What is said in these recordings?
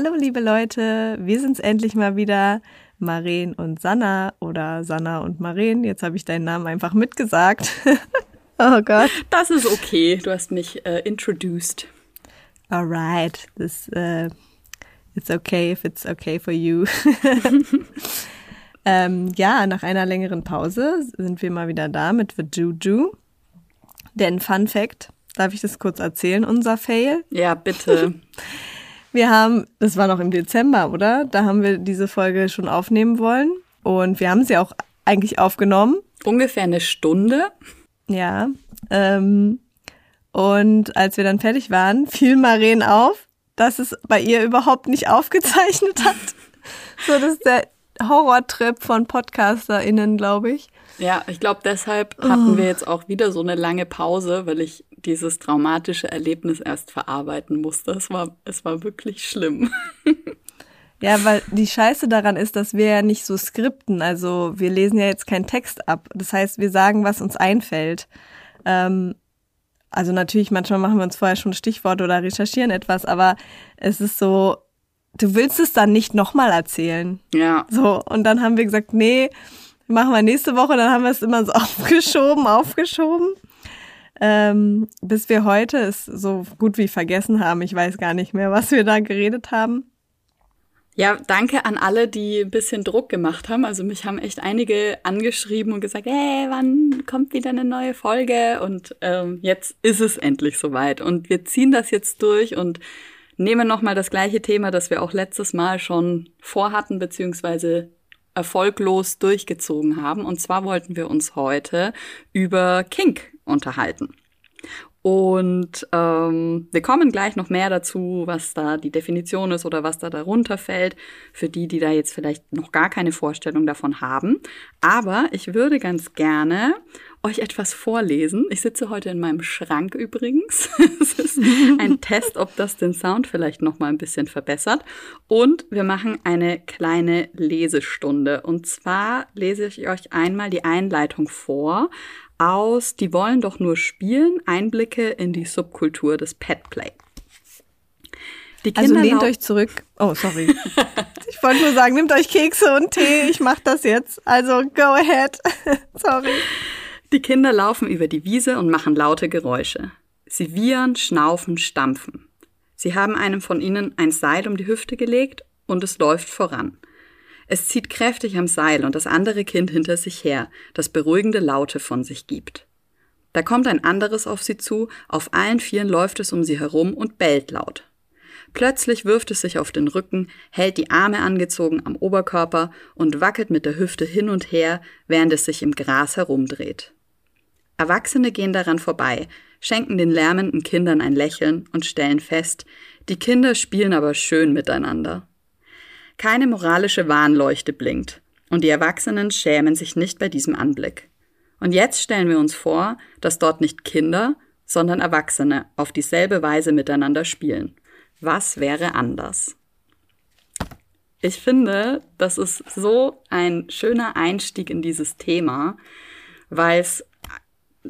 Hallo liebe Leute, wir sind's endlich mal wieder, Maren und Sanna oder Sanna und Maren. Jetzt habe ich deinen Namen einfach mitgesagt. oh Gott. Das ist okay, du hast mich äh, introduced. Alright, this uh, it's okay if it's okay for you. ähm, ja, nach einer längeren Pause sind wir mal wieder da mit The Juju. Denn Fun Fact, darf ich das kurz erzählen, unser Fail? Ja, bitte. Wir haben, das war noch im Dezember, oder? Da haben wir diese Folge schon aufnehmen wollen. Und wir haben sie auch eigentlich aufgenommen. Ungefähr eine Stunde. Ja. Ähm, und als wir dann fertig waren, fiel Maren auf, dass es bei ihr überhaupt nicht aufgezeichnet hat. so, das ist der Horrortrip von PodcasterInnen, glaube ich. Ja, ich glaube, deshalb hatten wir jetzt auch wieder so eine lange Pause, weil ich dieses traumatische Erlebnis erst verarbeiten musste. Es war, es war wirklich schlimm. Ja, weil die Scheiße daran ist, dass wir ja nicht so skripten. Also wir lesen ja jetzt keinen Text ab. Das heißt, wir sagen, was uns einfällt. Ähm, also natürlich, manchmal machen wir uns vorher schon Stichworte oder recherchieren etwas, aber es ist so, du willst es dann nicht nochmal erzählen. Ja. So, und dann haben wir gesagt, nee, machen wir nächste Woche, dann haben wir es immer so aufgeschoben, aufgeschoben. Ähm, bis wir heute es so gut wie vergessen haben. Ich weiß gar nicht mehr, was wir da geredet haben. Ja, danke an alle, die ein bisschen Druck gemacht haben. Also mich haben echt einige angeschrieben und gesagt, hey, wann kommt wieder eine neue Folge? Und ähm, jetzt ist es endlich soweit. Und wir ziehen das jetzt durch und nehmen nochmal das gleiche Thema, das wir auch letztes Mal schon vorhatten, beziehungsweise erfolglos durchgezogen haben. Und zwar wollten wir uns heute über Kink unterhalten. Und ähm, wir kommen gleich noch mehr dazu, was da die Definition ist oder was da darunter fällt, für die, die da jetzt vielleicht noch gar keine Vorstellung davon haben. Aber ich würde ganz gerne euch etwas vorlesen. Ich sitze heute in meinem Schrank übrigens. es ist ein Test, ob das den Sound vielleicht noch mal ein bisschen verbessert. Und wir machen eine kleine Lesestunde. Und zwar lese ich euch einmal die Einleitung vor aus Die wollen doch nur spielen, Einblicke in die Subkultur des Petplay. Die also Kinder also lehnt euch zurück. Oh, sorry. ich wollte nur sagen, nehmt euch Kekse und Tee. Ich mach das jetzt. Also go ahead. sorry. Die Kinder laufen über die Wiese und machen laute Geräusche. Sie wiehern, schnaufen, stampfen. Sie haben einem von ihnen ein Seil um die Hüfte gelegt und es läuft voran. Es zieht kräftig am Seil und das andere Kind hinter sich her, das beruhigende Laute von sich gibt. Da kommt ein anderes auf sie zu, auf allen Vieren läuft es um sie herum und bellt laut. Plötzlich wirft es sich auf den Rücken, hält die Arme angezogen am Oberkörper und wackelt mit der Hüfte hin und her, während es sich im Gras herumdreht. Erwachsene gehen daran vorbei, schenken den lärmenden Kindern ein Lächeln und stellen fest, die Kinder spielen aber schön miteinander. Keine moralische Warnleuchte blinkt, und die Erwachsenen schämen sich nicht bei diesem Anblick. Und jetzt stellen wir uns vor, dass dort nicht Kinder, sondern Erwachsene auf dieselbe Weise miteinander spielen. Was wäre anders? Ich finde, das ist so ein schöner Einstieg in dieses Thema, weil es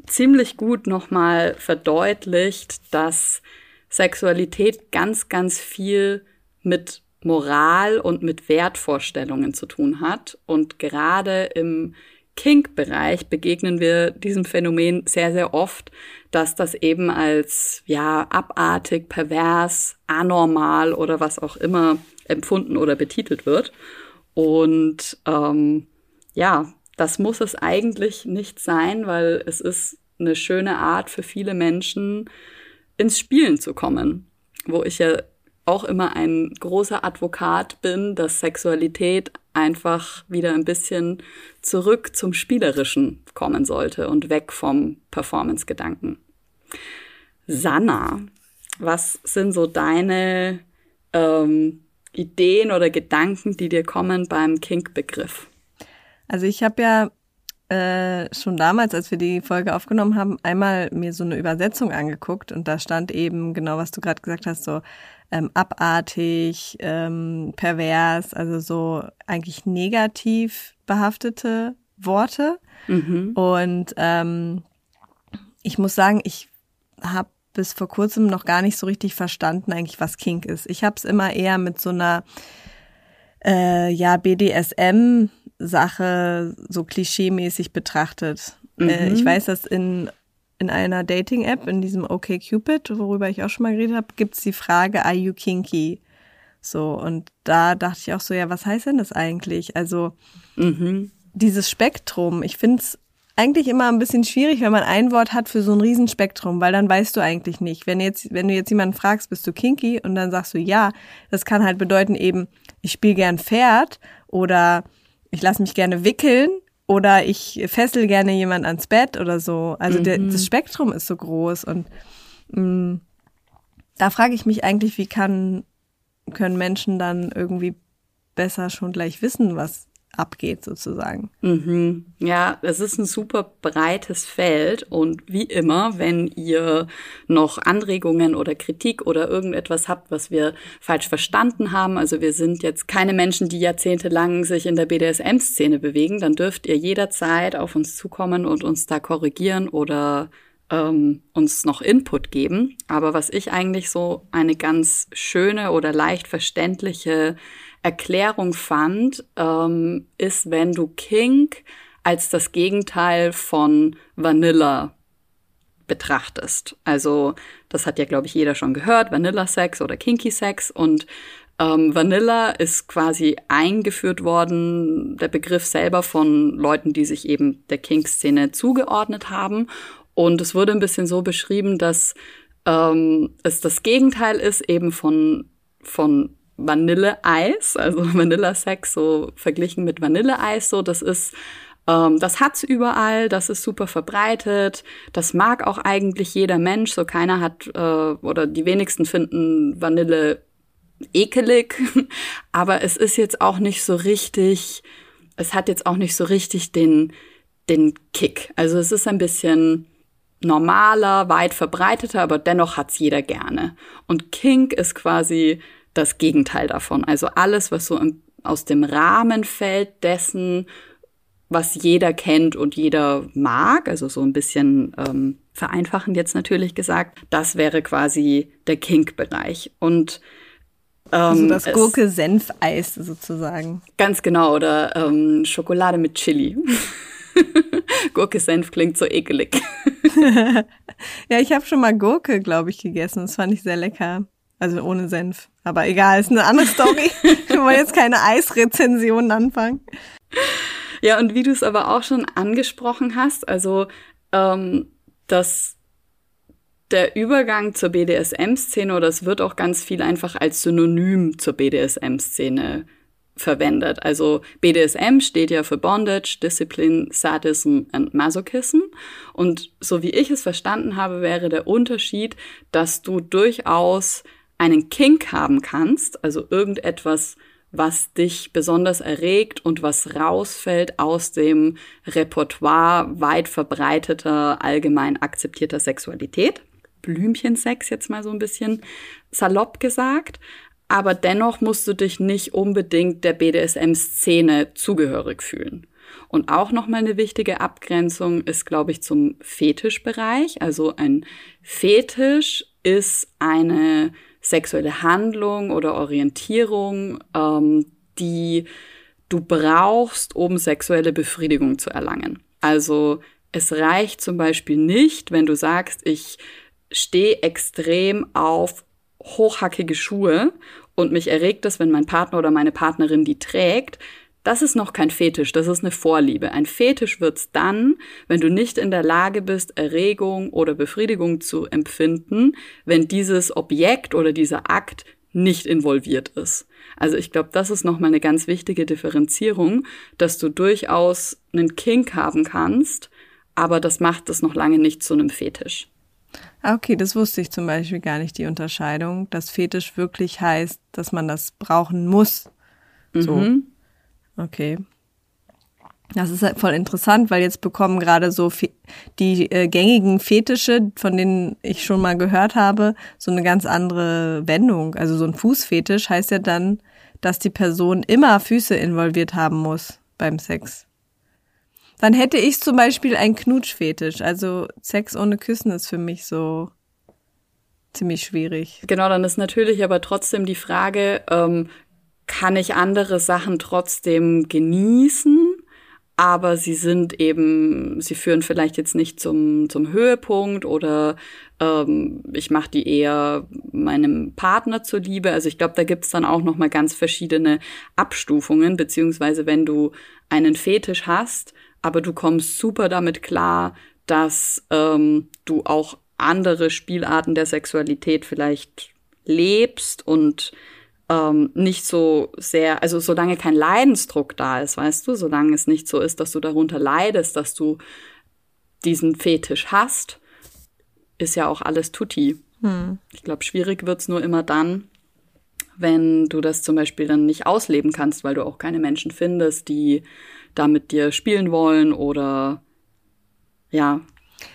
ziemlich gut nochmal verdeutlicht, dass Sexualität ganz, ganz viel mit Moral und mit Wertvorstellungen zu tun hat. Und gerade im Kink-Bereich begegnen wir diesem Phänomen sehr, sehr oft, dass das eben als ja abartig, pervers, anormal oder was auch immer empfunden oder betitelt wird. Und ähm, ja, das muss es eigentlich nicht sein, weil es ist eine schöne Art für viele Menschen, ins Spielen zu kommen. Wo ich ja auch immer ein großer Advokat bin, dass Sexualität einfach wieder ein bisschen zurück zum Spielerischen kommen sollte und weg vom Performance-Gedanken. Sanna, was sind so deine ähm, Ideen oder Gedanken, die dir kommen beim Kink-Begriff? Also ich habe ja äh, schon damals, als wir die Folge aufgenommen haben, einmal mir so eine Übersetzung angeguckt und da stand eben genau, was du gerade gesagt hast, so ähm, abartig, ähm, pervers, also so eigentlich negativ behaftete Worte. Mhm. Und ähm, ich muss sagen, ich habe bis vor kurzem noch gar nicht so richtig verstanden, eigentlich was Kink ist. Ich habe es immer eher mit so einer äh, ja BDSM-Sache so klischeemäßig betrachtet. Mhm. Äh, ich weiß, dass in in einer Dating-App, in diesem OkCupid, worüber ich auch schon mal geredet habe, gibt's die Frage, are you kinky? So, und da dachte ich auch so, ja, was heißt denn das eigentlich? Also, mhm. dieses Spektrum, ich finde es eigentlich immer ein bisschen schwierig, wenn man ein Wort hat für so ein Riesenspektrum, weil dann weißt du eigentlich nicht. Wenn jetzt, wenn du jetzt jemanden fragst, bist du kinky und dann sagst du ja, das kann halt bedeuten eben, ich spiele gern Pferd oder ich lasse mich gerne wickeln oder ich fessel gerne jemand ans Bett oder so. Also mhm. der, das Spektrum ist so groß und mh, mm, da frage ich mich eigentlich, wie kann können Menschen dann irgendwie besser schon gleich wissen, was abgeht sozusagen. Mhm. Ja, es ist ein super breites Feld und wie immer, wenn ihr noch Anregungen oder Kritik oder irgendetwas habt, was wir falsch verstanden haben, also wir sind jetzt keine Menschen, die jahrzehntelang sich in der BDSM-Szene bewegen, dann dürft ihr jederzeit auf uns zukommen und uns da korrigieren oder ähm, uns noch Input geben. Aber was ich eigentlich so eine ganz schöne oder leicht verständliche Erklärung fand, ähm, ist, wenn du Kink als das Gegenteil von Vanilla betrachtest. Also das hat ja, glaube ich, jeder schon gehört, Vanilla-Sex oder Kinky-Sex. Und ähm, Vanilla ist quasi eingeführt worden, der Begriff selber von Leuten, die sich eben der Kink-Szene zugeordnet haben. Und es wurde ein bisschen so beschrieben, dass ähm, es das Gegenteil ist eben von, von Vanilleeis, also Vanilla-Sex, so verglichen mit Vanilleeis, so das ist ähm, das hat's überall, das ist super verbreitet, das mag auch eigentlich jeder Mensch, so keiner hat äh, oder die wenigsten finden Vanille ekelig, aber es ist jetzt auch nicht so richtig, es hat jetzt auch nicht so richtig den den Kick. Also es ist ein bisschen normaler, weit verbreiteter, aber dennoch hat's jeder gerne. Und Kink ist quasi das Gegenteil davon. Also alles, was so im, aus dem Rahmen fällt dessen, was jeder kennt und jeder mag, also so ein bisschen ähm, vereinfachend jetzt natürlich gesagt, das wäre quasi der Kink-Bereich. Und ähm, also das Gurke-Senf-Eis sozusagen. Ganz genau, oder ähm, Schokolade mit Chili. Gurke-Senf klingt so ekelig. ja, ich habe schon mal Gurke, glaube ich, gegessen. Das fand ich sehr lecker. Also ohne Senf. Aber egal, ist eine andere Story. Wir wollen jetzt keine Eisrezensionen anfangen. Ja, und wie du es aber auch schon angesprochen hast, also ähm, dass der Übergang zur BDSM-Szene oder es wird auch ganz viel einfach als Synonym zur BDSM-Szene verwendet. Also BDSM steht ja für Bondage, Discipline, Sadism and Masochism. Und so wie ich es verstanden habe, wäre der Unterschied, dass du durchaus einen Kink haben kannst, also irgendetwas, was dich besonders erregt und was rausfällt aus dem Repertoire weit verbreiteter, allgemein akzeptierter Sexualität. Blümchensex jetzt mal so ein bisschen salopp gesagt aber dennoch musst du dich nicht unbedingt der BDSM-Szene zugehörig fühlen. Und auch nochmal eine wichtige Abgrenzung ist, glaube ich, zum Fetischbereich. Also ein Fetisch ist eine sexuelle Handlung oder Orientierung, ähm, die du brauchst, um sexuelle Befriedigung zu erlangen. Also es reicht zum Beispiel nicht, wenn du sagst, ich stehe extrem auf hochhackige Schuhe und mich erregt es, wenn mein Partner oder meine Partnerin die trägt, das ist noch kein Fetisch, das ist eine Vorliebe. Ein Fetisch wird's dann, wenn du nicht in der Lage bist, Erregung oder Befriedigung zu empfinden, wenn dieses Objekt oder dieser Akt nicht involviert ist. Also ich glaube, das ist nochmal eine ganz wichtige Differenzierung, dass du durchaus einen Kink haben kannst, aber das macht es noch lange nicht zu einem Fetisch. Ah, okay, das wusste ich zum Beispiel gar nicht, die Unterscheidung, dass Fetisch wirklich heißt, dass man das brauchen muss. So. Mhm. Okay. Das ist halt voll interessant, weil jetzt bekommen gerade so die äh, gängigen Fetische, von denen ich schon mal gehört habe, so eine ganz andere Wendung. Also so ein Fußfetisch heißt ja dann, dass die Person immer Füße involviert haben muss beim Sex. Dann hätte ich zum Beispiel einen Knutschfetisch. Also Sex ohne Küssen ist für mich so ziemlich schwierig. Genau, dann ist natürlich aber trotzdem die Frage, ähm, kann ich andere Sachen trotzdem genießen? aber sie sind eben, sie führen vielleicht jetzt nicht zum, zum Höhepunkt oder ähm, ich mache die eher meinem Partner zuliebe. Also ich glaube, da gibt's dann auch nochmal ganz verschiedene Abstufungen, beziehungsweise wenn du einen Fetisch hast, aber du kommst super damit klar, dass ähm, du auch andere Spielarten der Sexualität vielleicht lebst und ähm, nicht so sehr, also solange kein Leidensdruck da ist, weißt du, solange es nicht so ist, dass du darunter leidest, dass du diesen Fetisch hast, ist ja auch alles tutti. Hm. Ich glaube, schwierig wird's nur immer dann, wenn du das zum Beispiel dann nicht ausleben kannst, weil du auch keine Menschen findest, die da mit dir spielen wollen oder ja,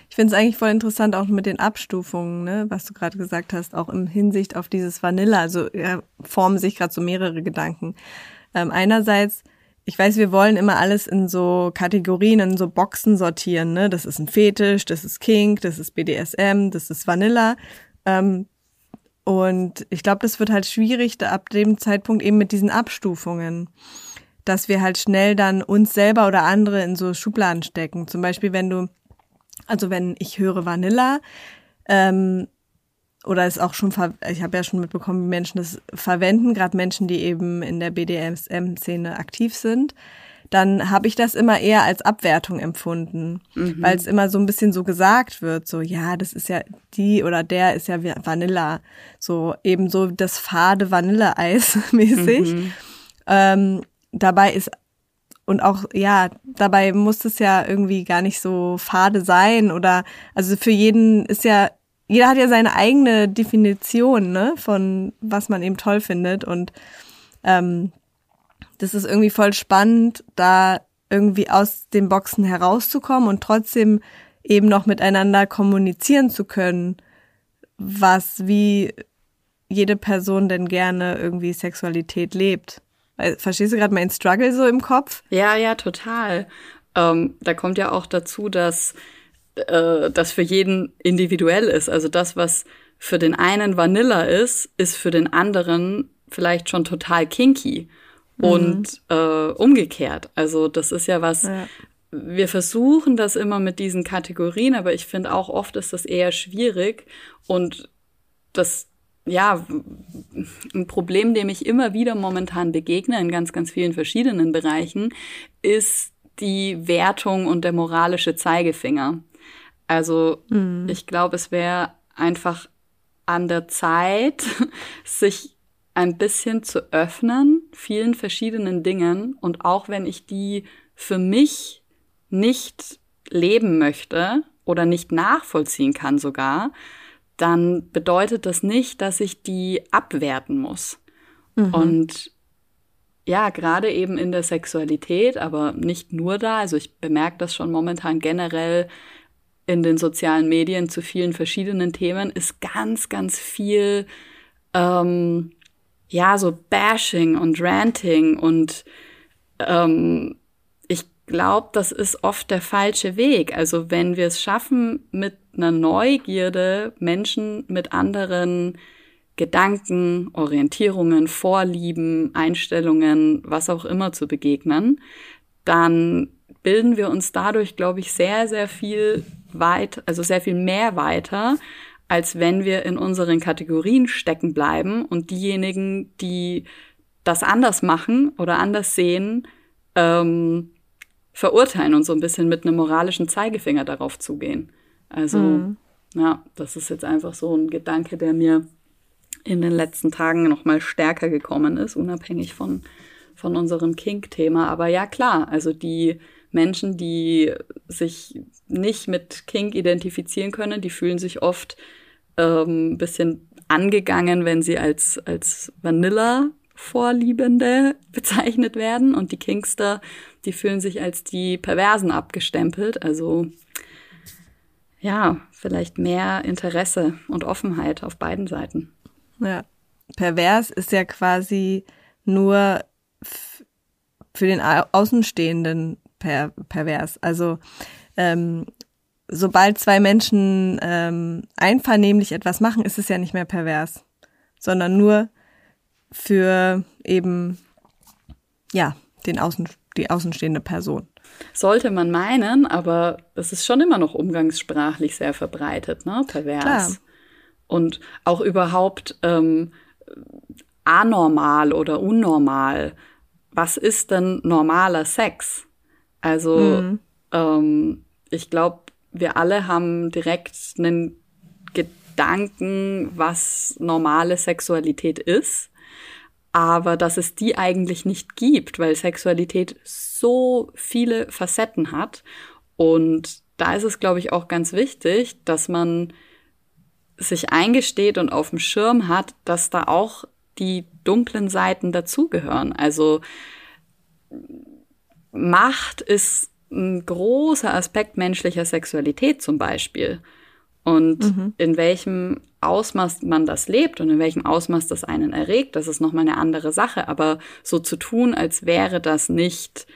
ich finde es eigentlich voll interessant, auch mit den Abstufungen, ne, was du gerade gesagt hast, auch im Hinsicht auf dieses Vanilla. Also ja, formen sich gerade so mehrere Gedanken. Ähm, einerseits, ich weiß, wir wollen immer alles in so Kategorien, in so Boxen sortieren. Ne? Das ist ein Fetisch, das ist Kink, das ist BDSM, das ist Vanilla. Ähm, und ich glaube, das wird halt schwierig da ab dem Zeitpunkt eben mit diesen Abstufungen, dass wir halt schnell dann uns selber oder andere in so Schubladen stecken. Zum Beispiel, wenn du also wenn ich höre Vanilla, ähm, oder ist auch schon, ich habe ja schon mitbekommen, wie Menschen das verwenden, gerade Menschen, die eben in der BDSM-Szene aktiv sind, dann habe ich das immer eher als Abwertung empfunden, mhm. weil es immer so ein bisschen so gesagt wird, so ja, das ist ja die oder der ist ja Vanilla, so eben so das fade Vanilleeis mäßig. Mhm. Ähm, dabei ist und auch, ja, dabei muss es ja irgendwie gar nicht so fade sein oder, also für jeden ist ja, jeder hat ja seine eigene Definition, ne, von was man eben toll findet und ähm, das ist irgendwie voll spannend, da irgendwie aus den Boxen herauszukommen und trotzdem eben noch miteinander kommunizieren zu können, was wie jede Person denn gerne irgendwie Sexualität lebt. Verstehst du gerade meinen Struggle so im Kopf? Ja, ja, total. Ähm, da kommt ja auch dazu, dass äh, das für jeden individuell ist. Also das, was für den einen Vanilla ist, ist für den anderen vielleicht schon total kinky. Mhm. Und äh, umgekehrt. Also das ist ja was, ja. wir versuchen das immer mit diesen Kategorien, aber ich finde auch oft ist das eher schwierig. Und das ja, ein Problem, dem ich immer wieder momentan begegne in ganz, ganz vielen verschiedenen Bereichen, ist die Wertung und der moralische Zeigefinger. Also mhm. ich glaube, es wäre einfach an der Zeit, sich ein bisschen zu öffnen, vielen verschiedenen Dingen. Und auch wenn ich die für mich nicht leben möchte oder nicht nachvollziehen kann sogar, dann bedeutet das nicht, dass ich die abwerten muss. Mhm. Und ja, gerade eben in der Sexualität, aber nicht nur da. Also ich bemerke das schon momentan generell in den sozialen Medien zu vielen verschiedenen Themen, ist ganz, ganz viel, ähm, ja, so Bashing und Ranting und ähm, ich glaube, das ist oft der falsche Weg. Also wenn wir es schaffen, mit einer Neugierde Menschen mit anderen Gedanken, Orientierungen, Vorlieben, Einstellungen, was auch immer zu begegnen, dann bilden wir uns dadurch, glaube ich, sehr, sehr viel weit, also sehr viel mehr weiter, als wenn wir in unseren Kategorien stecken bleiben und diejenigen, die das anders machen oder anders sehen, ähm, verurteilen und so ein bisschen mit einem moralischen Zeigefinger darauf zugehen. Also, mhm. ja, das ist jetzt einfach so ein Gedanke, der mir in den letzten Tagen noch mal stärker gekommen ist, unabhängig von, von unserem Kink-Thema. Aber ja, klar, also die Menschen, die sich nicht mit Kink identifizieren können, die fühlen sich oft ähm, ein bisschen angegangen, wenn sie als, als Vanilla Vorliebende bezeichnet werden und die Kingster, die fühlen sich als die Perversen abgestempelt. Also ja, vielleicht mehr Interesse und Offenheit auf beiden Seiten. Ja, pervers ist ja quasi nur für den Außenstehenden per pervers. Also ähm, sobald zwei Menschen ähm, einvernehmlich etwas machen, ist es ja nicht mehr pervers, sondern nur für eben ja den Außen, die außenstehende Person. Sollte man meinen, aber das ist schon immer noch umgangssprachlich sehr verbreitet, ne? Pervers. Klar. Und auch überhaupt ähm, anormal oder unnormal. Was ist denn normaler Sex? Also mhm. ähm, ich glaube, wir alle haben direkt einen Gedanken, was normale Sexualität ist, aber dass es die eigentlich nicht gibt, weil Sexualität so viele Facetten hat. Und da ist es, glaube ich, auch ganz wichtig, dass man sich eingesteht und auf dem Schirm hat, dass da auch die dunklen Seiten dazugehören. Also Macht ist ein großer Aspekt menschlicher Sexualität zum Beispiel. Und mhm. in welchem Ausmaß man das lebt und in welchem Ausmaß das einen erregt, das ist nochmal eine andere Sache. Aber so zu tun, als wäre das nicht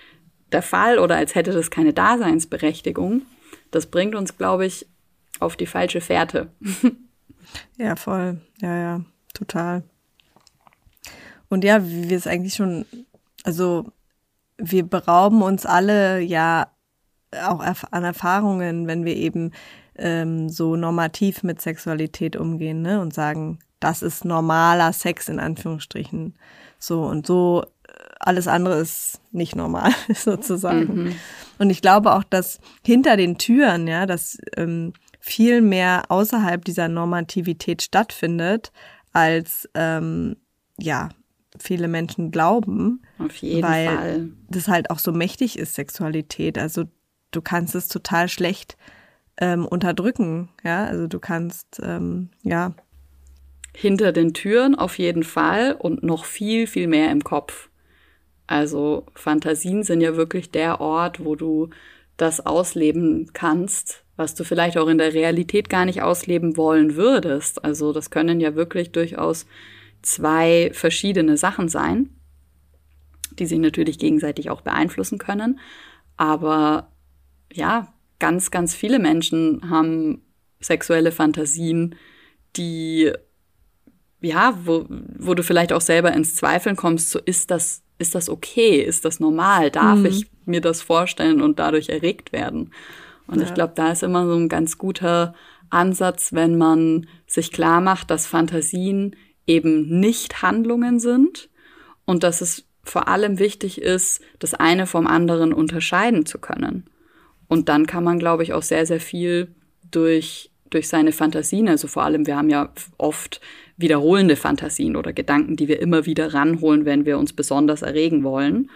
der Fall oder als hätte das keine Daseinsberechtigung, das bringt uns, glaube ich, auf die falsche Fährte. ja, voll. Ja, ja, total. Und ja, wie wir es eigentlich schon, also wir berauben uns alle ja auch an Erfahrungen, wenn wir eben ähm, so normativ mit Sexualität umgehen ne? und sagen, das ist normaler Sex in Anführungsstrichen. So und so, äh, alles andere ist nicht normal sozusagen. Mhm. Und ich glaube auch, dass hinter den Türen, ja, dass ähm, viel mehr außerhalb dieser Normativität stattfindet, als ähm, ja viele Menschen glauben. Auf jeden weil Fall. das halt auch so mächtig ist, Sexualität. Also du kannst es total schlecht ähm, unterdrücken. Ja, also du kannst, ähm, ja. Hinter den Türen auf jeden Fall und noch viel, viel mehr im Kopf. Also Fantasien sind ja wirklich der Ort, wo du das ausleben kannst, was du vielleicht auch in der Realität gar nicht ausleben wollen würdest. Also das können ja wirklich durchaus zwei verschiedene Sachen sein, die sich natürlich gegenseitig auch beeinflussen können. Aber ja, ganz, ganz viele Menschen haben sexuelle Fantasien, die, ja, wo, wo du vielleicht auch selber ins Zweifeln kommst, so ist das, ist das okay? Ist das normal? Darf mhm. ich mir das vorstellen und dadurch erregt werden? Und ja. ich glaube, da ist immer so ein ganz guter Ansatz, wenn man sich klar macht, dass Fantasien eben nicht Handlungen sind und dass es vor allem wichtig ist, das eine vom anderen unterscheiden zu können. Und dann kann man, glaube ich, auch sehr, sehr viel durch, durch seine Fantasien, also vor allem, wir haben ja oft wiederholende Fantasien oder Gedanken, die wir immer wieder ranholen, wenn wir uns besonders erregen wollen.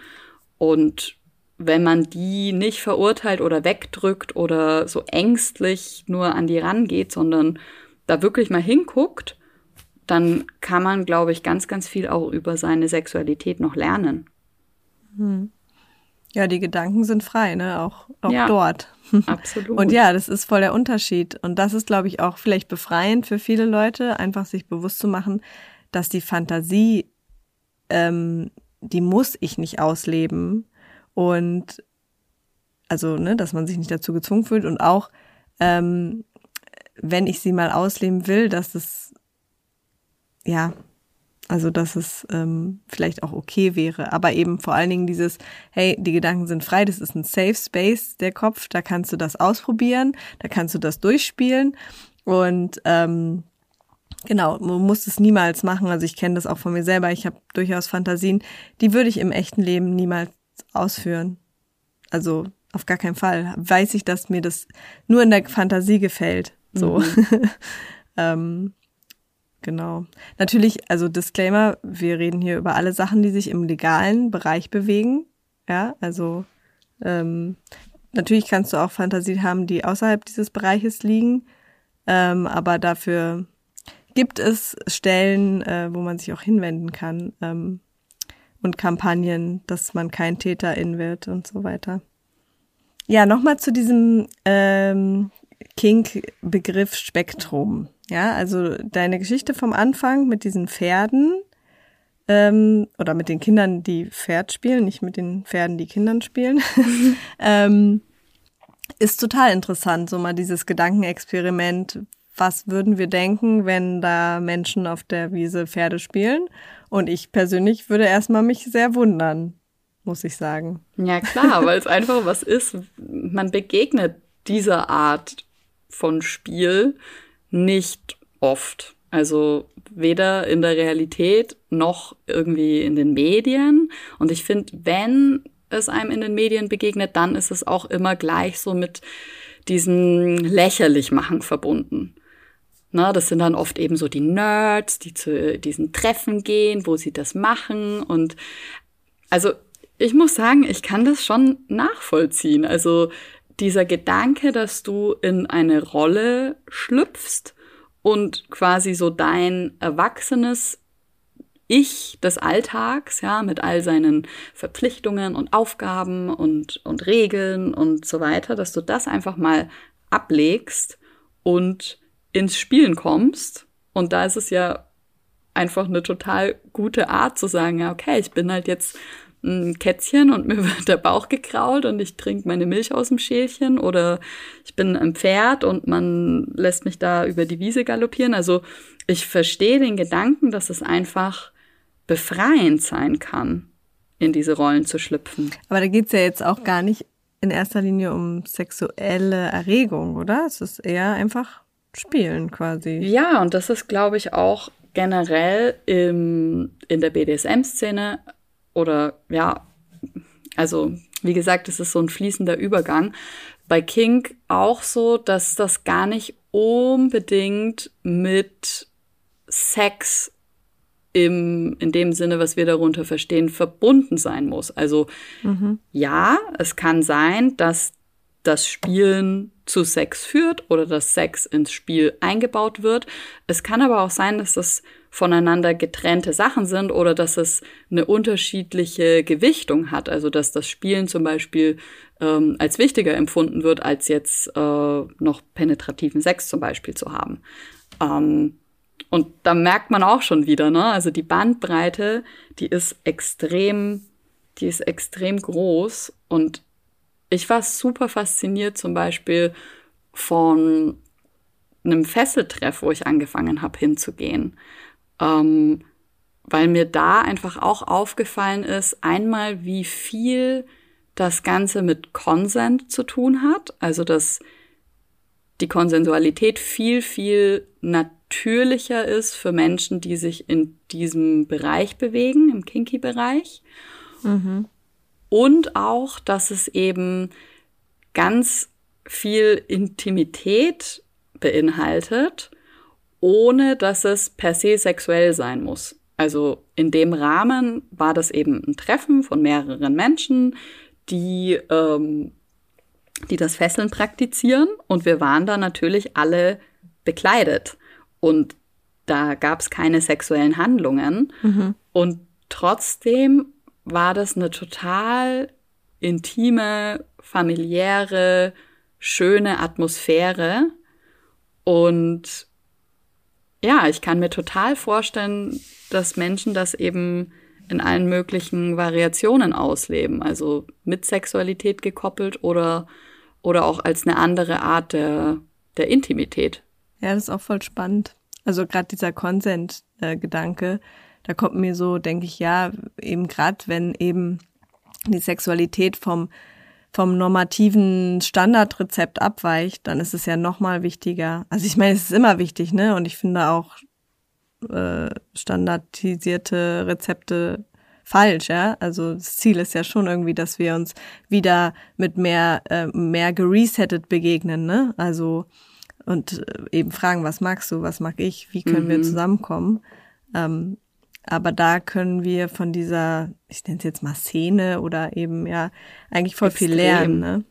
Und wenn man die nicht verurteilt oder wegdrückt oder so ängstlich nur an die rangeht, sondern da wirklich mal hinguckt, dann kann man, glaube ich, ganz, ganz viel auch über seine Sexualität noch lernen. Hm. Ja, die Gedanken sind frei, ne? Auch, auch ja, dort. Absolut. Und ja, das ist voll der Unterschied. Und das ist, glaube ich, auch vielleicht befreiend für viele Leute, einfach sich bewusst zu machen, dass die Fantasie, ähm, die muss ich nicht ausleben. Und also, ne, dass man sich nicht dazu gezwungen fühlt und auch, ähm, wenn ich sie mal ausleben will, dass es ja also, dass es ähm, vielleicht auch okay wäre. Aber eben vor allen Dingen dieses, hey, die Gedanken sind frei, das ist ein Safe Space, der Kopf, da kannst du das ausprobieren, da kannst du das durchspielen. Und ähm, genau, man muss es niemals machen. Also ich kenne das auch von mir selber. Ich habe durchaus Fantasien, die würde ich im echten Leben niemals ausführen. Also auf gar keinen Fall. Weiß ich, dass mir das nur in der Fantasie gefällt. So. Mhm. ähm, Genau. Natürlich, also Disclaimer, wir reden hier über alle Sachen, die sich im legalen Bereich bewegen. Ja, also ähm, natürlich kannst du auch Fantasien haben, die außerhalb dieses Bereiches liegen. Ähm, aber dafür gibt es Stellen, äh, wo man sich auch hinwenden kann ähm, und Kampagnen, dass man kein Täterin wird und so weiter. Ja, nochmal zu diesem ähm, Kink-Begriff Spektrum. Ja, also deine Geschichte vom Anfang mit diesen Pferden ähm, oder mit den Kindern, die Pferd spielen, nicht mit den Pferden, die Kindern spielen, ähm, ist total interessant, so mal dieses Gedankenexperiment. Was würden wir denken, wenn da Menschen auf der Wiese Pferde spielen? Und ich persönlich würde erstmal mich sehr wundern, muss ich sagen. Ja, klar, weil es einfach was ist. Man begegnet dieser Art von Spiel nicht oft. Also weder in der Realität noch irgendwie in den Medien. Und ich finde, wenn es einem in den Medien begegnet, dann ist es auch immer gleich so mit diesem Lächerlichmachen verbunden. Na, das sind dann oft eben so die Nerds, die zu diesen Treffen gehen, wo sie das machen. Und also ich muss sagen, ich kann das schon nachvollziehen. Also dieser Gedanke, dass du in eine Rolle schlüpfst und quasi so dein erwachsenes Ich des Alltags, ja, mit all seinen Verpflichtungen und Aufgaben und, und Regeln und so weiter, dass du das einfach mal ablegst und ins Spielen kommst. Und da ist es ja einfach eine total gute Art zu sagen, ja, okay, ich bin halt jetzt ein Kätzchen und mir wird der Bauch gekrault und ich trinke meine Milch aus dem Schälchen oder ich bin ein Pferd und man lässt mich da über die Wiese galoppieren. Also ich verstehe den Gedanken, dass es einfach befreiend sein kann, in diese Rollen zu schlüpfen. Aber da geht's ja jetzt auch gar nicht in erster Linie um sexuelle Erregung, oder? Es ist eher einfach Spielen quasi. Ja, und das ist, glaube ich, auch generell im, in der BDSM-Szene oder ja, also wie gesagt, es ist so ein fließender Übergang. Bei King auch so, dass das gar nicht unbedingt mit Sex im, in dem Sinne, was wir darunter verstehen, verbunden sein muss. Also mhm. ja, es kann sein, dass das Spielen zu Sex führt oder dass Sex ins Spiel eingebaut wird. Es kann aber auch sein, dass das voneinander getrennte Sachen sind oder dass es eine unterschiedliche Gewichtung hat. Also dass das Spielen zum Beispiel ähm, als wichtiger empfunden wird, als jetzt äh, noch penetrativen Sex zum Beispiel zu haben. Ähm, und da merkt man auch schon wieder, ne? Also die Bandbreite, die ist extrem, die ist extrem groß. Und ich war super fasziniert zum Beispiel von einem Fesseltreff, wo ich angefangen habe hinzugehen ähm, weil mir da einfach auch aufgefallen ist, einmal wie viel das Ganze mit Consent zu tun hat, also dass die Konsensualität viel, viel natürlicher ist für Menschen, die sich in diesem Bereich bewegen, im Kinky-Bereich. Mhm. Und auch, dass es eben ganz viel Intimität beinhaltet ohne dass es per se sexuell sein muss. Also in dem Rahmen war das eben ein Treffen von mehreren Menschen, die, ähm, die das Fesseln praktizieren und wir waren da natürlich alle bekleidet und da gab es keine sexuellen Handlungen mhm. und trotzdem war das eine total intime, familiäre, schöne Atmosphäre und ja, ich kann mir total vorstellen, dass Menschen das eben in allen möglichen Variationen ausleben, also mit Sexualität gekoppelt oder, oder auch als eine andere Art der, der Intimität. Ja, das ist auch voll spannend. Also gerade dieser Consent-Gedanke, da kommt mir so, denke ich, ja, eben gerade wenn eben die Sexualität vom vom normativen Standardrezept abweicht, dann ist es ja noch mal wichtiger. Also ich meine, es ist immer wichtig, ne? Und ich finde auch äh, standardisierte Rezepte falsch, ja. Also das Ziel ist ja schon irgendwie, dass wir uns wieder mit mehr äh, mehr geresettet begegnen, ne? Also und äh, eben fragen, was magst du, was mag ich, wie können mhm. wir zusammenkommen. Ähm, aber da können wir von dieser, ich nenne es jetzt mal Szene oder eben ja eigentlich voll Extrem. viel lernen. Ne?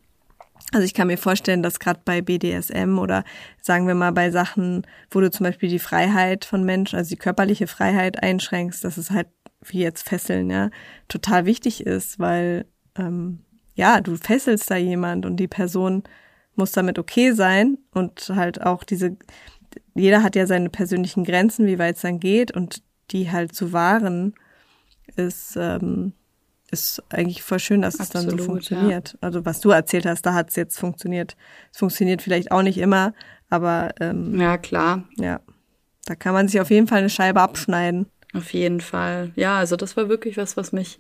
Also ich kann mir vorstellen, dass gerade bei BDSM oder sagen wir mal bei Sachen, wo du zum Beispiel die Freiheit von Menschen, also die körperliche Freiheit einschränkst, dass es halt wie jetzt Fesseln, ja, total wichtig ist, weil ähm, ja, du fesselst da jemand und die Person muss damit okay sein und halt auch diese, jeder hat ja seine persönlichen Grenzen, wie weit es dann geht und die halt zu wahren, ist, ähm, ist eigentlich voll schön, dass Absolut, es dann so funktioniert. Ja. Also was du erzählt hast, da hat es jetzt funktioniert. Es funktioniert vielleicht auch nicht immer, aber ähm, ja klar. Ja, da kann man sich auf jeden Fall eine Scheibe abschneiden. Auf jeden Fall. Ja, also das war wirklich was, was mich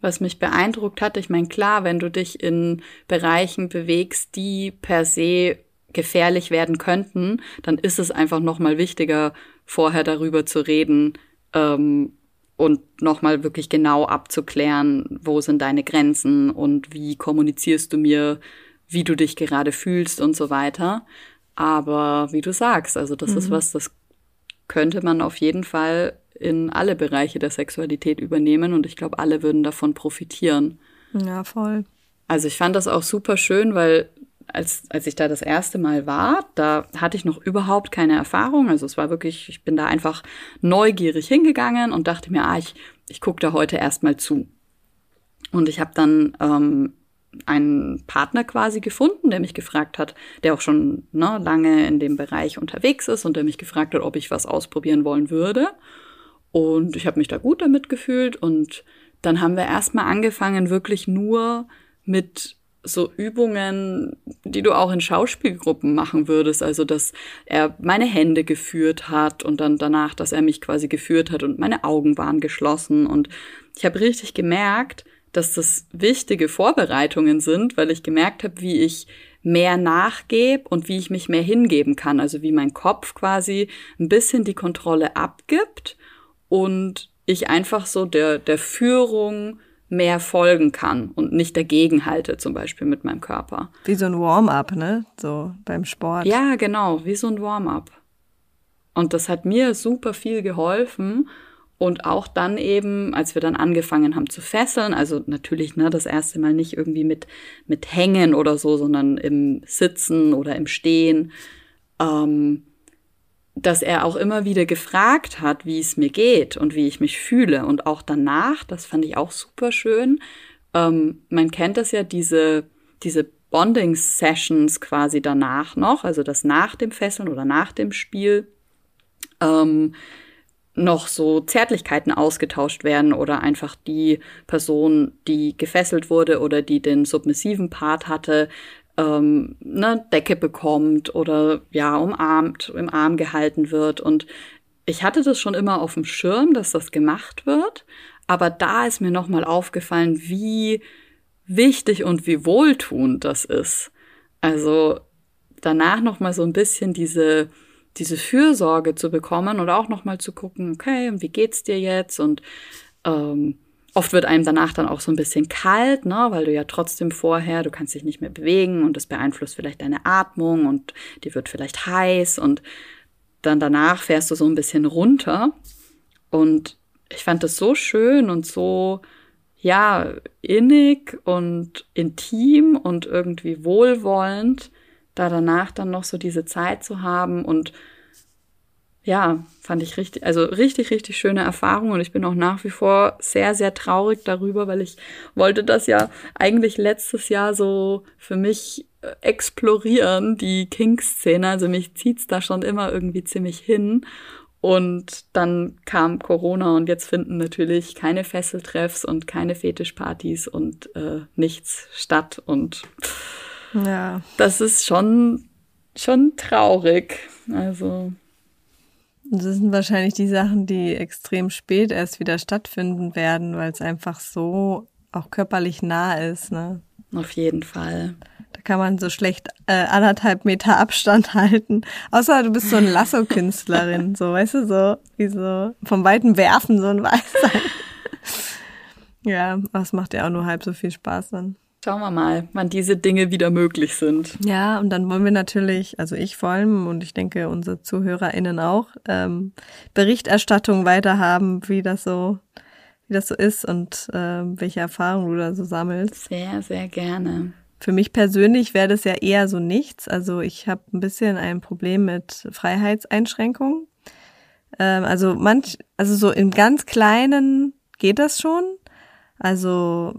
was mich beeindruckt hat. Ich meine, klar, wenn du dich in Bereichen bewegst, die per se gefährlich werden könnten, dann ist es einfach nochmal wichtiger, vorher darüber zu reden ähm, und nochmal wirklich genau abzuklären, wo sind deine Grenzen und wie kommunizierst du mir, wie du dich gerade fühlst und so weiter. Aber wie du sagst, also das mhm. ist was, das könnte man auf jeden Fall in alle Bereiche der Sexualität übernehmen und ich glaube, alle würden davon profitieren. Ja, voll. Also ich fand das auch super schön, weil als, als ich da das erste Mal war, da hatte ich noch überhaupt keine Erfahrung. Also es war wirklich, ich bin da einfach neugierig hingegangen und dachte mir, ah, ich, ich gucke da heute erstmal zu. Und ich habe dann ähm, einen Partner quasi gefunden, der mich gefragt hat, der auch schon ne, lange in dem Bereich unterwegs ist und der mich gefragt hat, ob ich was ausprobieren wollen würde. Und ich habe mich da gut damit gefühlt und dann haben wir erstmal angefangen, wirklich nur mit so Übungen, die du auch in Schauspielgruppen machen würdest. Also, dass er meine Hände geführt hat und dann danach, dass er mich quasi geführt hat und meine Augen waren geschlossen. Und ich habe richtig gemerkt, dass das wichtige Vorbereitungen sind, weil ich gemerkt habe, wie ich mehr nachgebe und wie ich mich mehr hingeben kann. Also wie mein Kopf quasi ein bisschen die Kontrolle abgibt und ich einfach so der, der Führung mehr folgen kann und nicht dagegen halte, zum Beispiel mit meinem Körper. Wie so ein Warm-up, ne? So beim Sport. Ja, genau, wie so ein Warm-up. Und das hat mir super viel geholfen. Und auch dann eben, als wir dann angefangen haben zu fesseln, also natürlich, ne, das erste Mal nicht irgendwie mit, mit Hängen oder so, sondern im Sitzen oder im Stehen, ähm, dass er auch immer wieder gefragt hat, wie es mir geht und wie ich mich fühle. Und auch danach, das fand ich auch super schön. Ähm, man kennt das ja, diese, diese Bonding-Sessions quasi danach noch, also das nach dem Fesseln oder nach dem Spiel, ähm, noch so Zärtlichkeiten ausgetauscht werden oder einfach die Person, die gefesselt wurde oder die den submissiven Part hatte, ähm, eine Decke bekommt oder ja umarmt, im Arm gehalten wird. Und ich hatte das schon immer auf dem Schirm, dass das gemacht wird, aber da ist mir nochmal aufgefallen, wie wichtig und wie wohltuend das ist. Also danach nochmal so ein bisschen diese diese Fürsorge zu bekommen und auch nochmal zu gucken, okay, und wie geht's dir jetzt und ähm, Oft wird einem danach dann auch so ein bisschen kalt, ne, weil du ja trotzdem vorher, du kannst dich nicht mehr bewegen und das beeinflusst vielleicht deine Atmung und dir wird vielleicht heiß und dann danach fährst du so ein bisschen runter. Und ich fand das so schön und so, ja, innig und intim und irgendwie wohlwollend, da danach dann noch so diese Zeit zu haben und ja, fand ich richtig, also richtig, richtig schöne Erfahrung und ich bin auch nach wie vor sehr, sehr traurig darüber, weil ich wollte das ja eigentlich letztes Jahr so für mich äh, explorieren, die Kink-Szene. Also mich zieht's da schon immer irgendwie ziemlich hin. Und dann kam Corona und jetzt finden natürlich keine Fesseltreffs und keine Fetischpartys und äh, nichts statt. Und ja. das ist schon, schon traurig. Also das sind wahrscheinlich die Sachen, die extrem spät erst wieder stattfinden werden, weil es einfach so auch körperlich nah ist. Ne? Auf jeden Fall. Da kann man so schlecht äh, anderthalb Meter Abstand halten. Außer du bist so eine Lasso-Künstlerin, so, weißt du, so, wie so vom weiten Werfen so ein Weißer. ja, das macht ja auch nur halb so viel Spaß dann. Schauen wir mal, wann diese Dinge wieder möglich sind. Ja, und dann wollen wir natürlich, also ich vor allem und ich denke unsere ZuhörerInnen auch, ähm, Berichterstattung weiterhaben, wie das so, wie das so ist und äh, welche Erfahrungen du da so sammelst. Sehr, sehr gerne. Für mich persönlich wäre das ja eher so nichts. Also ich habe ein bisschen ein Problem mit Freiheitseinschränkungen. Ähm, also manch, also so im ganz Kleinen geht das schon. Also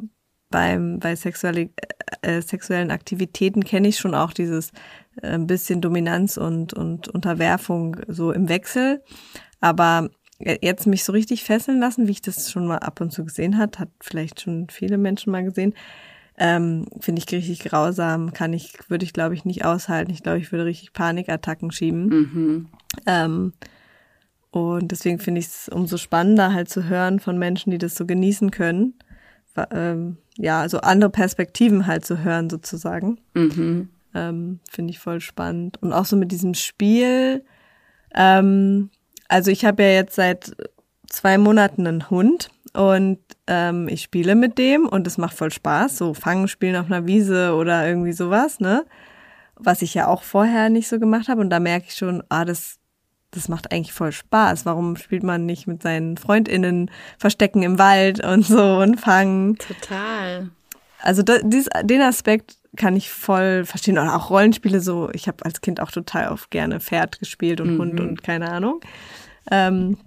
beim, bei sexuelle, äh, sexuellen Aktivitäten kenne ich schon auch dieses äh, bisschen Dominanz und, und Unterwerfung so im Wechsel. Aber jetzt mich so richtig fesseln lassen, wie ich das schon mal ab und zu gesehen hat, hat vielleicht schon viele Menschen mal gesehen. Ähm, Finde ich richtig grausam, kann ich, würde ich glaube ich nicht aushalten. Ich glaube, ich würde richtig Panikattacken schieben. Mhm. Ähm, und deswegen finde ich es umso spannender halt zu hören von Menschen, die das so genießen können. Ähm, ja, so andere Perspektiven halt zu hören sozusagen. Mhm. Ähm, finde ich voll spannend. Und auch so mit diesem Spiel. Ähm, also ich habe ja jetzt seit zwei Monaten einen Hund und ähm, ich spiele mit dem und es macht voll Spaß. So Fangen spielen auf einer Wiese oder irgendwie sowas, ne? Was ich ja auch vorher nicht so gemacht habe. Und da merke ich schon, ah, das das macht eigentlich voll Spaß. Warum spielt man nicht mit seinen FreundInnen Verstecken im Wald und so und fangen? Total. Also da, dies, den Aspekt kann ich voll verstehen. Oder auch Rollenspiele so. Ich habe als Kind auch total oft gerne Pferd gespielt und mhm. Hund und keine Ahnung. Ähm,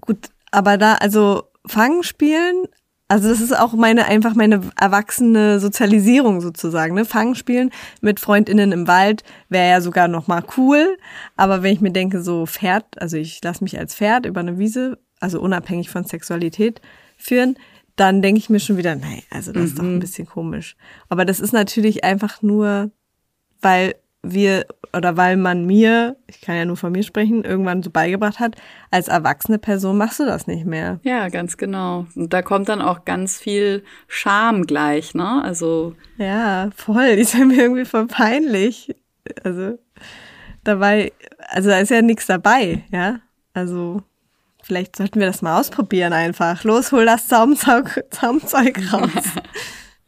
gut, aber da, also Fangen spielen also das ist auch meine einfach meine erwachsene Sozialisierung sozusagen. Ne? Fangen spielen mit Freundinnen im Wald wäre ja sogar noch mal cool. Aber wenn ich mir denke, so Pferd, also ich lasse mich als Pferd über eine Wiese, also unabhängig von Sexualität führen, dann denke ich mir schon wieder, nein, also das mhm. ist doch ein mhm. bisschen komisch. Aber das ist natürlich einfach nur, weil wir oder weil man mir, ich kann ja nur von mir sprechen, irgendwann so beigebracht hat, als erwachsene Person machst du das nicht mehr. Ja, ganz genau. Und da kommt dann auch ganz viel Scham gleich, ne? Also. Ja, voll. Die ja mir irgendwie voll peinlich. Also, dabei, also da ist ja nichts dabei, ja? Also, vielleicht sollten wir das mal ausprobieren einfach. Los, hol das Zaumzeug, Zaumzeug raus.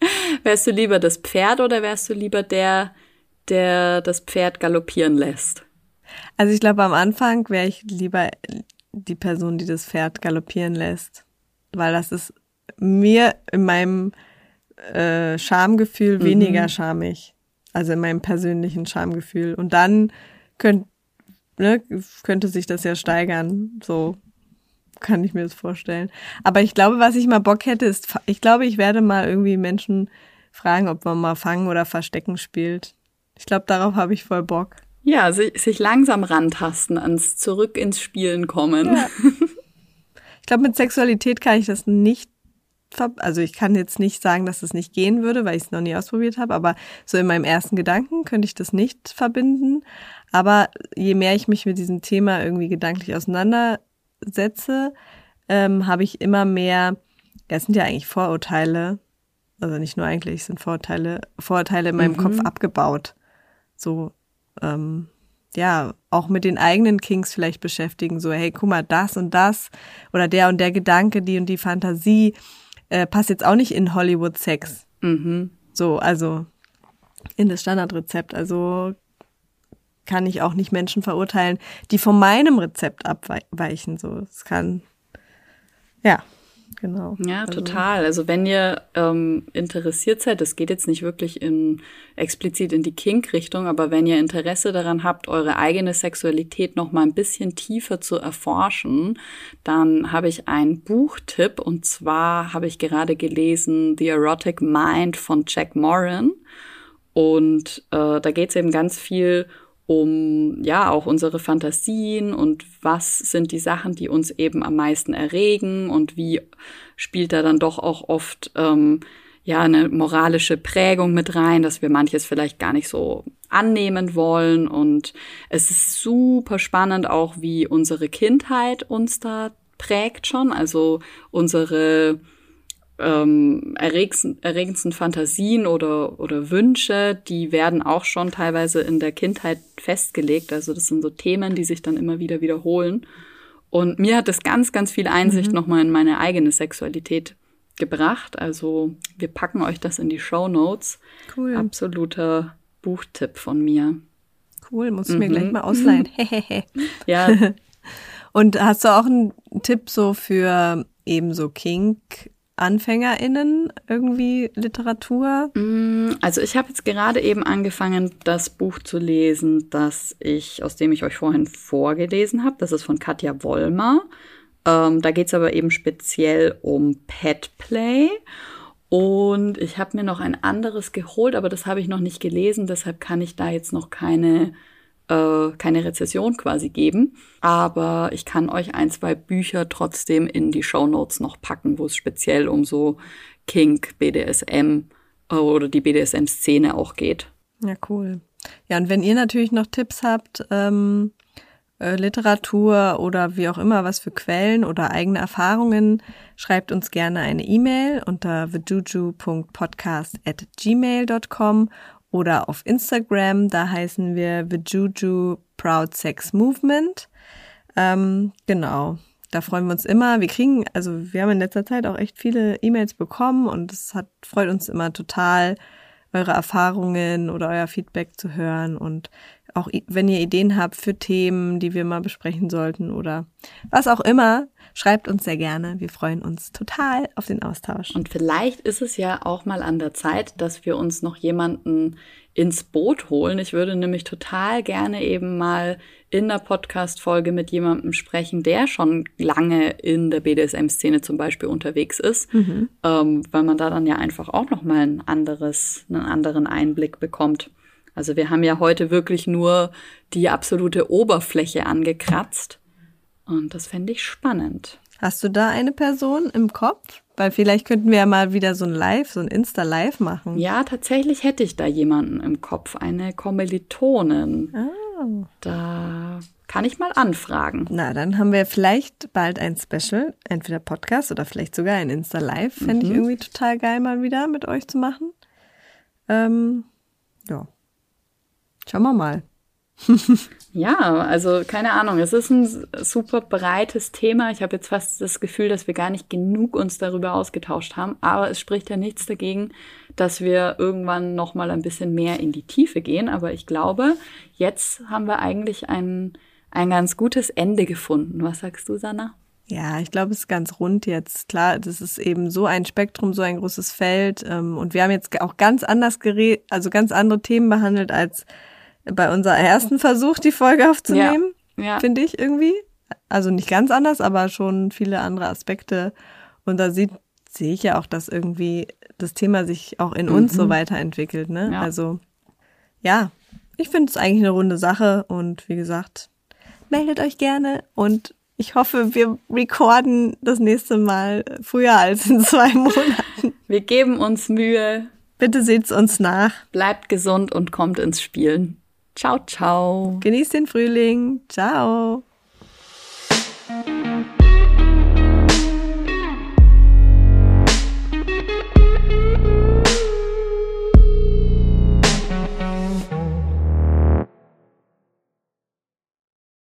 wärst du lieber das Pferd oder wärst du lieber der, der das Pferd galoppieren lässt? Also ich glaube, am Anfang wäre ich lieber die Person, die das Pferd galoppieren lässt. Weil das ist mir in meinem äh, Schamgefühl mhm. weniger schamig. Also in meinem persönlichen Schamgefühl. Und dann könnt, ne, könnte sich das ja steigern. So kann ich mir das vorstellen. Aber ich glaube, was ich mal Bock hätte, ist, ich glaube, ich werde mal irgendwie Menschen fragen, ob man mal Fangen oder Verstecken spielt. Ich glaube, darauf habe ich voll Bock. Ja, sich, sich langsam rantasten, ans Zurück ins Spielen kommen. Ja. Ich glaube, mit Sexualität kann ich das nicht also ich kann jetzt nicht sagen, dass es nicht gehen würde, weil ich es noch nie ausprobiert habe, aber so in meinem ersten Gedanken könnte ich das nicht verbinden. Aber je mehr ich mich mit diesem Thema irgendwie gedanklich auseinandersetze, ähm, habe ich immer mehr, ja, es sind ja eigentlich Vorurteile, also nicht nur eigentlich, es sind Vorurteile, Vorurteile in meinem mhm. Kopf abgebaut so, ähm, ja, auch mit den eigenen Kings vielleicht beschäftigen, so, hey, guck mal, das und das oder der und der Gedanke, die und die Fantasie äh, passt jetzt auch nicht in Hollywood Sex. Mhm. So, also in das Standardrezept. Also kann ich auch nicht Menschen verurteilen, die von meinem Rezept abweichen. So, es kann, ja. Genau. Ja, also. total. Also wenn ihr ähm, interessiert seid, das geht jetzt nicht wirklich in explizit in die Kink-Richtung, aber wenn ihr Interesse daran habt, eure eigene Sexualität noch mal ein bisschen tiefer zu erforschen, dann habe ich einen Buchtipp und zwar habe ich gerade gelesen The Erotic Mind von Jack Moran und äh, da geht es eben ganz viel um ja auch unsere Fantasien und was sind die Sachen, die uns eben am meisten erregen und wie spielt da dann doch auch oft ähm, ja eine moralische Prägung mit rein, dass wir manches vielleicht gar nicht so annehmen wollen. Und es ist super spannend auch, wie unsere Kindheit uns da prägt schon, also unsere ähm, erregendsten, erregendsten Fantasien oder, oder Wünsche, die werden auch schon teilweise in der Kindheit festgelegt. Also das sind so Themen, die sich dann immer wieder wiederholen. Und mir hat das ganz, ganz viel Einsicht mhm. nochmal in meine eigene Sexualität gebracht. Also wir packen euch das in die Show Notes. Cool. Absoluter Buchtipp von mir. Cool, muss ich mhm. mir gleich mal ausleihen. ja. Und hast du auch einen Tipp so für eben so Kink AnfängerInnen irgendwie Literatur? Mm, also ich habe jetzt gerade eben angefangen, das Buch zu lesen, das ich, aus dem ich euch vorhin vorgelesen habe. Das ist von Katja Wollmer. Ähm, da geht es aber eben speziell um Petplay. Und ich habe mir noch ein anderes geholt, aber das habe ich noch nicht gelesen, deshalb kann ich da jetzt noch keine äh, keine Rezession quasi geben. Aber ich kann euch ein, zwei Bücher trotzdem in die Show Notes noch packen, wo es speziell um so Kink, BDSM äh, oder die BDSM-Szene auch geht. Ja, cool. Ja, und wenn ihr natürlich noch Tipps habt, ähm, äh, Literatur oder wie auch immer, was für Quellen oder eigene Erfahrungen, schreibt uns gerne eine E-Mail unter thejuju.podcast@gmail.com oder auf Instagram, da heißen wir The Juju Proud Sex Movement. Ähm, genau, da freuen wir uns immer. Wir kriegen, also wir haben in letzter Zeit auch echt viele E-Mails bekommen und es hat freut uns immer total, eure Erfahrungen oder euer Feedback zu hören und auch wenn ihr Ideen habt für Themen, die wir mal besprechen sollten oder was auch immer, schreibt uns sehr gerne. Wir freuen uns total auf den Austausch. Und vielleicht ist es ja auch mal an der Zeit, dass wir uns noch jemanden ins Boot holen. Ich würde nämlich total gerne eben mal in der Podcast-Folge mit jemandem sprechen, der schon lange in der BDSM-Szene zum Beispiel unterwegs ist, mhm. ähm, weil man da dann ja einfach auch noch mal ein anderes, einen anderen Einblick bekommt. Also wir haben ja heute wirklich nur die absolute Oberfläche angekratzt. Und das fände ich spannend. Hast du da eine Person im Kopf? Weil vielleicht könnten wir ja mal wieder so ein Live, so ein Insta-Live machen. Ja, tatsächlich hätte ich da jemanden im Kopf, eine Kommilitonin. Oh. Da kann ich mal anfragen. Na, dann haben wir vielleicht bald ein Special, entweder Podcast oder vielleicht sogar ein Insta-Live. Fände mhm. ich irgendwie total geil, mal wieder mit euch zu machen. Ähm, ja. Schauen wir mal. ja, also keine Ahnung, es ist ein super breites Thema. Ich habe jetzt fast das Gefühl, dass wir gar nicht genug uns darüber ausgetauscht haben, aber es spricht ja nichts dagegen, dass wir irgendwann noch mal ein bisschen mehr in die Tiefe gehen, aber ich glaube, jetzt haben wir eigentlich ein ein ganz gutes Ende gefunden. Was sagst du, Sanna? Ja, ich glaube, es ist ganz rund jetzt. Klar, das ist eben so ein Spektrum, so ein großes Feld. Ähm, und wir haben jetzt auch ganz anders geredet, also ganz andere Themen behandelt als bei unserem ersten Versuch, die Folge aufzunehmen, ja, ja. finde ich irgendwie. Also nicht ganz anders, aber schon viele andere Aspekte. Und da sieht, sehe ich ja auch, dass irgendwie das Thema sich auch in uns mhm. so weiterentwickelt. Ne? Ja. Also ja, ich finde es eigentlich eine runde Sache und wie gesagt, meldet euch gerne und ich hoffe, wir recorden das nächste Mal früher als in zwei Monaten. Wir geben uns Mühe. Bitte seht's uns nach. Bleibt gesund und kommt ins Spielen. Ciao, ciao. Genießt den Frühling. Ciao.